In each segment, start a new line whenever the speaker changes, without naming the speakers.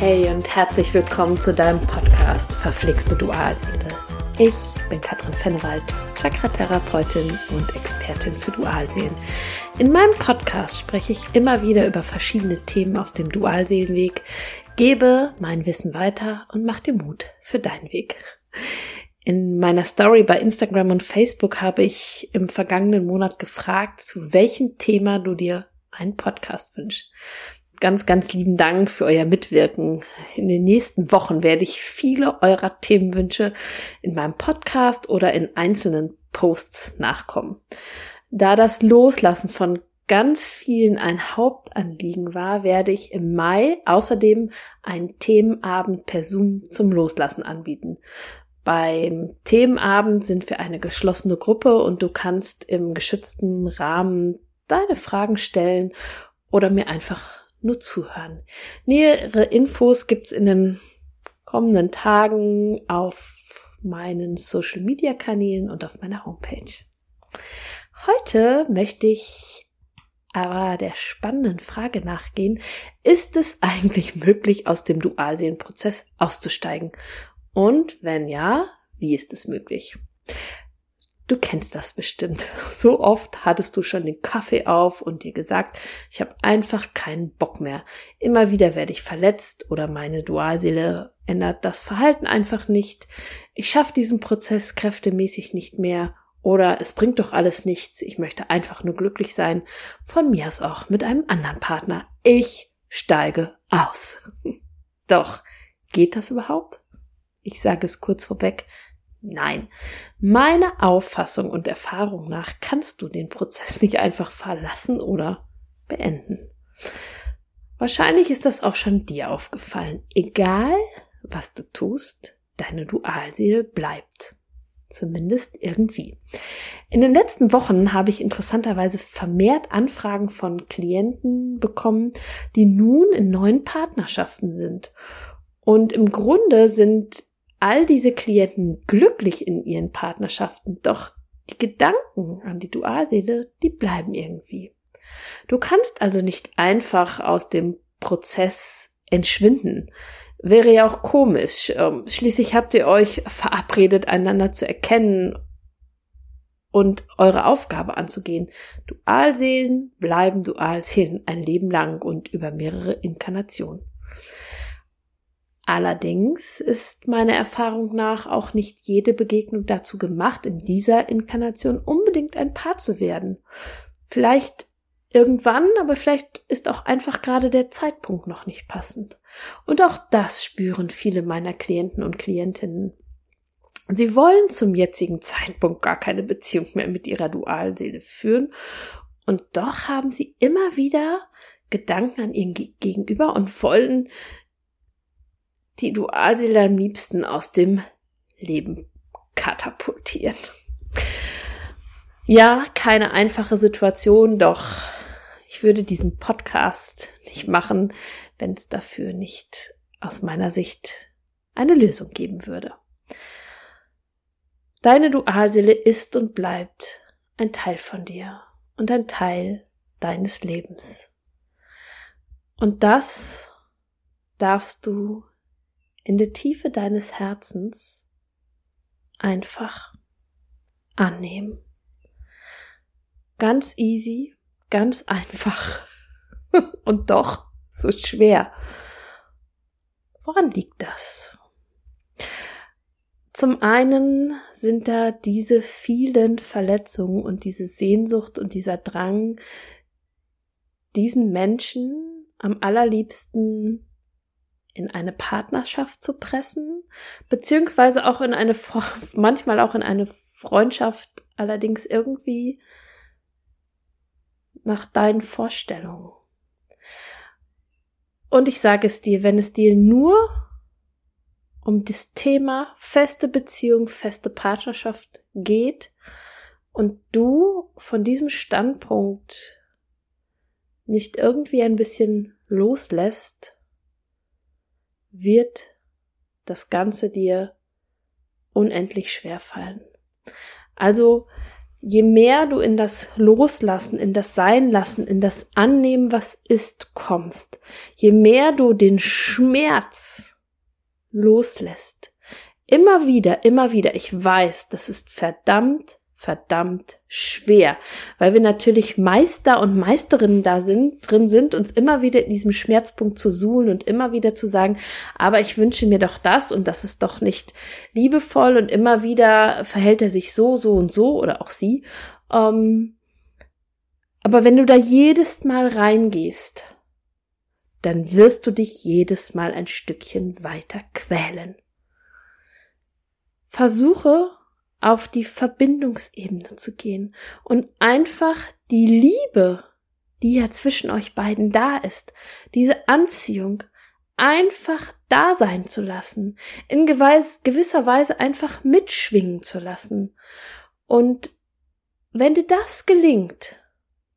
Hey und herzlich willkommen zu deinem Podcast Verflixte Dualseele. Ich bin Katrin Fennewald, Chakra-Therapeutin und Expertin für Dualseelen. In meinem Podcast spreche ich immer wieder über verschiedene Themen auf dem Dualseelenweg, gebe mein Wissen weiter und mach dir Mut für deinen Weg. In meiner Story bei Instagram und Facebook habe ich im vergangenen Monat gefragt, zu welchem Thema du dir einen Podcast wünschst ganz, ganz lieben Dank für euer Mitwirken. In den nächsten Wochen werde ich viele eurer Themenwünsche in meinem Podcast oder in einzelnen Posts nachkommen. Da das Loslassen von ganz vielen ein Hauptanliegen war, werde ich im Mai außerdem einen Themenabend per Zoom zum Loslassen anbieten. Beim Themenabend sind wir eine geschlossene Gruppe und du kannst im geschützten Rahmen deine Fragen stellen oder mir einfach nur zuhören. Nähere Infos gibt's in den kommenden Tagen auf meinen Social Media Kanälen und auf meiner Homepage. Heute möchte ich aber der spannenden Frage nachgehen, ist es eigentlich möglich, aus dem Dualseelenprozess auszusteigen? Und wenn ja, wie ist es möglich? Du kennst das bestimmt. So oft hattest du schon den Kaffee auf und dir gesagt, ich habe einfach keinen Bock mehr. Immer wieder werde ich verletzt oder meine Dualseele ändert das Verhalten einfach nicht. Ich schaffe diesen Prozess kräftemäßig nicht mehr oder es bringt doch alles nichts. Ich möchte einfach nur glücklich sein. Von mir aus auch mit einem anderen Partner. Ich steige aus. doch, geht das überhaupt? Ich sage es kurz vorweg, Nein, meiner Auffassung und Erfahrung nach kannst du den Prozess nicht einfach verlassen oder beenden. Wahrscheinlich ist das auch schon dir aufgefallen. Egal, was du tust, deine Dualseele bleibt. Zumindest irgendwie. In den letzten Wochen habe ich interessanterweise vermehrt Anfragen von Klienten bekommen, die nun in neuen Partnerschaften sind. Und im Grunde sind all diese Klienten glücklich in ihren Partnerschaften, doch die Gedanken an die Dualseele, die bleiben irgendwie. Du kannst also nicht einfach aus dem Prozess entschwinden. Wäre ja auch komisch. Ähm, schließlich habt ihr euch verabredet, einander zu erkennen und eure Aufgabe anzugehen. Dualseelen bleiben Dualseelen ein Leben lang und über mehrere Inkarnationen. Allerdings ist meiner Erfahrung nach auch nicht jede Begegnung dazu gemacht, in dieser Inkarnation unbedingt ein Paar zu werden. Vielleicht irgendwann, aber vielleicht ist auch einfach gerade der Zeitpunkt noch nicht passend. Und auch das spüren viele meiner Klienten und Klientinnen. Sie wollen zum jetzigen Zeitpunkt gar keine Beziehung mehr mit ihrer Dualseele führen und doch haben sie immer wieder Gedanken an ihren Gegenüber und wollen die Dualseele am liebsten aus dem Leben katapultieren. Ja, keine einfache Situation, doch ich würde diesen Podcast nicht machen, wenn es dafür nicht aus meiner Sicht eine Lösung geben würde. Deine Dualseele ist und bleibt ein Teil von dir und ein Teil deines Lebens. Und das darfst du in der Tiefe deines Herzens einfach annehmen. Ganz easy, ganz einfach und doch so schwer. Woran liegt das? Zum einen sind da diese vielen Verletzungen und diese Sehnsucht und dieser Drang, diesen Menschen am allerliebsten in eine Partnerschaft zu pressen, beziehungsweise auch in eine, manchmal auch in eine Freundschaft, allerdings irgendwie nach deinen Vorstellungen. Und ich sage es dir, wenn es dir nur um das Thema feste Beziehung, feste Partnerschaft geht und du von diesem Standpunkt nicht irgendwie ein bisschen loslässt, wird das Ganze dir unendlich schwer fallen. Also je mehr du in das Loslassen, in das Sein lassen, in das Annehmen, was ist, kommst, je mehr du den Schmerz loslässt, immer wieder, immer wieder, ich weiß, das ist verdammt verdammt schwer, weil wir natürlich Meister und Meisterinnen da sind, drin sind, uns immer wieder in diesem Schmerzpunkt zu suhlen und immer wieder zu sagen, aber ich wünsche mir doch das und das ist doch nicht liebevoll und immer wieder verhält er sich so, so und so oder auch sie. Ähm, aber wenn du da jedes Mal reingehst, dann wirst du dich jedes Mal ein Stückchen weiter quälen. Versuche auf die Verbindungsebene zu gehen und einfach die Liebe, die ja zwischen euch beiden da ist, diese Anziehung einfach da sein zu lassen, in gewisser Weise einfach mitschwingen zu lassen. Und wenn dir das gelingt,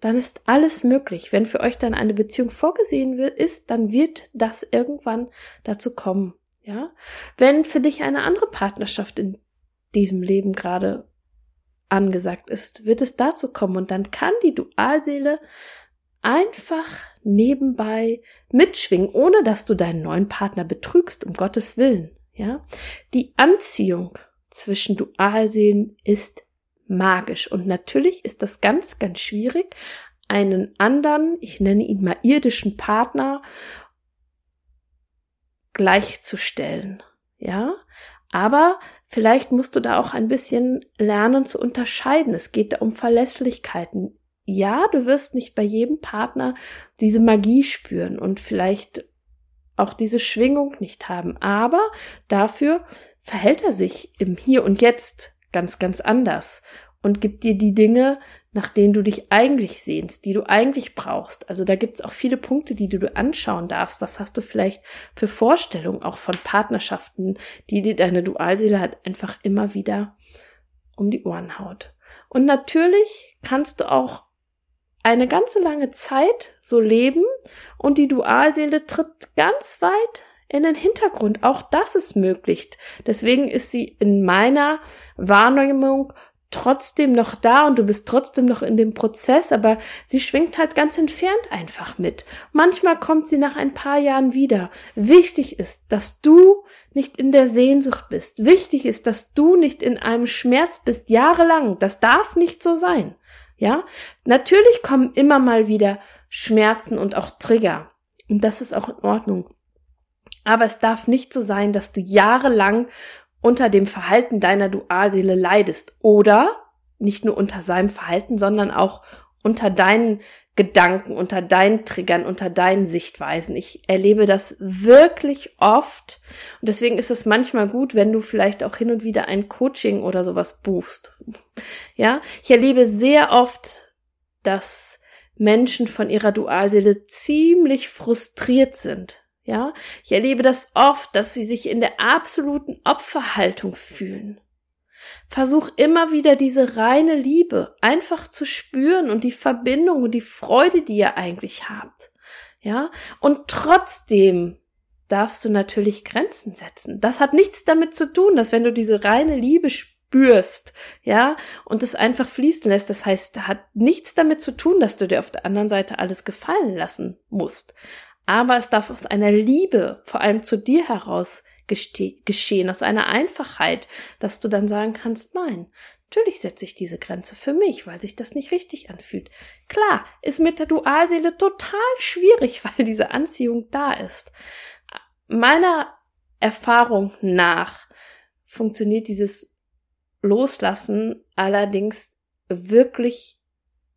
dann ist alles möglich. Wenn für euch dann eine Beziehung vorgesehen ist, dann wird das irgendwann dazu kommen. Ja, wenn für dich eine andere Partnerschaft in diesem Leben gerade angesagt ist, wird es dazu kommen und dann kann die Dualseele einfach nebenbei mitschwingen, ohne dass du deinen neuen Partner betrügst, um Gottes Willen, ja. Die Anziehung zwischen Dualseelen ist magisch und natürlich ist das ganz, ganz schwierig, einen anderen, ich nenne ihn mal irdischen Partner gleichzustellen, ja. Aber Vielleicht musst du da auch ein bisschen lernen zu unterscheiden. Es geht da um Verlässlichkeiten. Ja, du wirst nicht bei jedem Partner diese Magie spüren und vielleicht auch diese Schwingung nicht haben. Aber dafür verhält er sich im Hier und Jetzt ganz, ganz anders und gibt dir die Dinge, nach denen du dich eigentlich sehnst, die du eigentlich brauchst. Also da gibt's auch viele Punkte, die du dir anschauen darfst. Was hast du vielleicht für Vorstellungen auch von Partnerschaften, die dir deine Dualseele halt einfach immer wieder um die Ohren haut. Und natürlich kannst du auch eine ganze lange Zeit so leben und die Dualseele tritt ganz weit in den Hintergrund. Auch das ist möglich. Deswegen ist sie in meiner Wahrnehmung trotzdem noch da und du bist trotzdem noch in dem Prozess, aber sie schwingt halt ganz entfernt einfach mit. Manchmal kommt sie nach ein paar Jahren wieder. Wichtig ist, dass du nicht in der Sehnsucht bist. Wichtig ist, dass du nicht in einem Schmerz bist jahrelang. Das darf nicht so sein. Ja? Natürlich kommen immer mal wieder Schmerzen und auch Trigger. Und das ist auch in Ordnung. Aber es darf nicht so sein, dass du jahrelang unter dem Verhalten deiner Dualseele leidest oder nicht nur unter seinem Verhalten, sondern auch unter deinen Gedanken, unter deinen Triggern, unter deinen Sichtweisen. Ich erlebe das wirklich oft und deswegen ist es manchmal gut, wenn du vielleicht auch hin und wieder ein Coaching oder sowas buchst. Ja, ich erlebe sehr oft, dass Menschen von ihrer Dualseele ziemlich frustriert sind ja, ich erlebe das oft, dass sie sich in der absoluten Opferhaltung fühlen. Versuch immer wieder diese reine Liebe einfach zu spüren und die Verbindung und die Freude, die ihr eigentlich habt. Ja, und trotzdem darfst du natürlich Grenzen setzen. Das hat nichts damit zu tun, dass wenn du diese reine Liebe spürst, ja, und es einfach fließen lässt, das heißt, hat nichts damit zu tun, dass du dir auf der anderen Seite alles gefallen lassen musst aber es darf aus einer Liebe, vor allem zu dir heraus geschehen, aus einer Einfachheit, dass du dann sagen kannst, nein, natürlich setze ich diese Grenze für mich, weil sich das nicht richtig anfühlt. Klar, ist mit der Dualseele total schwierig, weil diese Anziehung da ist. Meiner Erfahrung nach funktioniert dieses Loslassen allerdings wirklich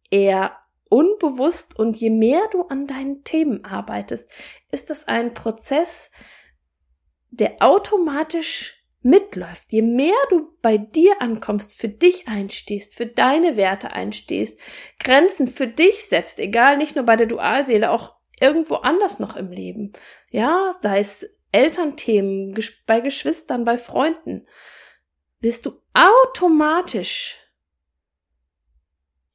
eher unbewusst und je mehr du an deinen Themen arbeitest, ist das ein Prozess, der automatisch mitläuft. Je mehr du bei dir ankommst, für dich einstehst, für deine Werte einstehst, Grenzen für dich setzt, egal nicht nur bei der Dualseele, auch irgendwo anders noch im Leben. Ja, da ist Elternthemen, bei Geschwistern, bei Freunden, wirst du automatisch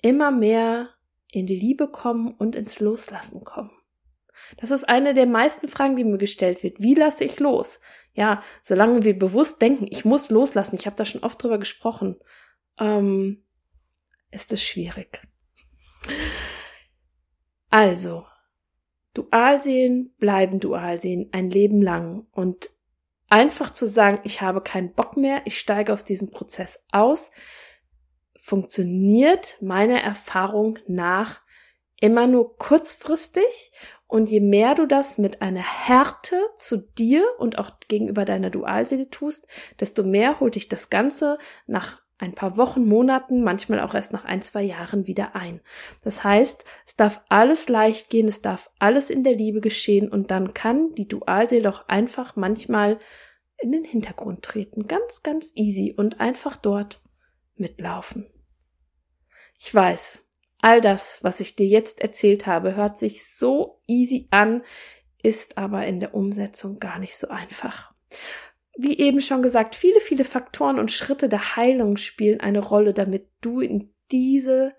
immer mehr in die Liebe kommen und ins Loslassen kommen. Das ist eine der meisten Fragen, die mir gestellt wird. Wie lasse ich los? Ja, solange wir bewusst denken, ich muss loslassen, ich habe da schon oft drüber gesprochen, ähm, ist es schwierig. Also, Dualseelen bleiben Dualseelen ein Leben lang und einfach zu sagen, ich habe keinen Bock mehr, ich steige aus diesem Prozess aus, funktioniert meiner Erfahrung nach immer nur kurzfristig und je mehr du das mit einer Härte zu dir und auch gegenüber deiner Dualseele tust, desto mehr holt dich das Ganze nach ein paar Wochen, Monaten, manchmal auch erst nach ein, zwei Jahren wieder ein. Das heißt, es darf alles leicht gehen, es darf alles in der Liebe geschehen und dann kann die Dualseele auch einfach manchmal in den Hintergrund treten. Ganz, ganz easy und einfach dort mitlaufen. Ich weiß, all das, was ich dir jetzt erzählt habe, hört sich so easy an, ist aber in der Umsetzung gar nicht so einfach wie eben schon gesagt, viele, viele Faktoren und Schritte der Heilung spielen eine Rolle, damit du in diese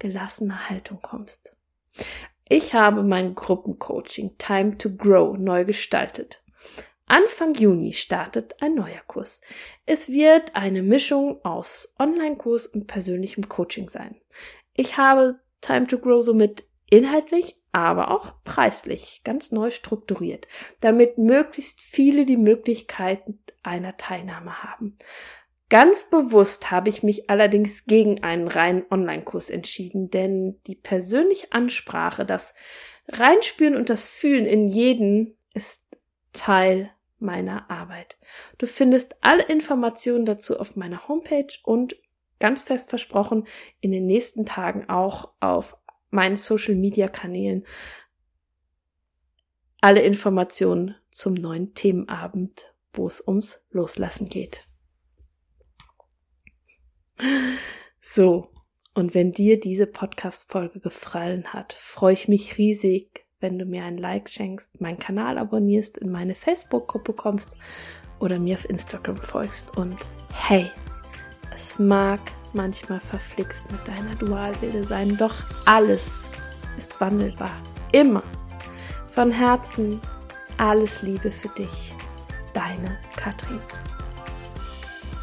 gelassene Haltung kommst. Ich habe mein Gruppencoaching Time to Grow neu gestaltet. Anfang Juni startet ein neuer Kurs. Es wird eine Mischung aus Online-Kurs und persönlichem Coaching sein. Ich habe Time to Grow somit inhaltlich aber auch preislich ganz neu strukturiert, damit möglichst viele die Möglichkeit einer Teilnahme haben. Ganz bewusst habe ich mich allerdings gegen einen reinen Online-Kurs entschieden, denn die persönliche Ansprache, das Reinspüren und das Fühlen in jeden ist Teil meiner Arbeit. Du findest alle Informationen dazu auf meiner Homepage und ganz fest versprochen in den nächsten Tagen auch auf meinen Social-Media-Kanälen alle Informationen zum neuen Themenabend, wo es ums Loslassen geht. So, und wenn dir diese Podcast-Folge gefallen hat, freue ich mich riesig, wenn du mir ein Like schenkst, meinen Kanal abonnierst, in meine Facebook-Gruppe kommst oder mir auf Instagram folgst. Und hey, es mag manchmal verflixt mit deiner Dualseele sein, doch alles ist wandelbar. Immer. Von Herzen alles Liebe für dich. Deine Katrin.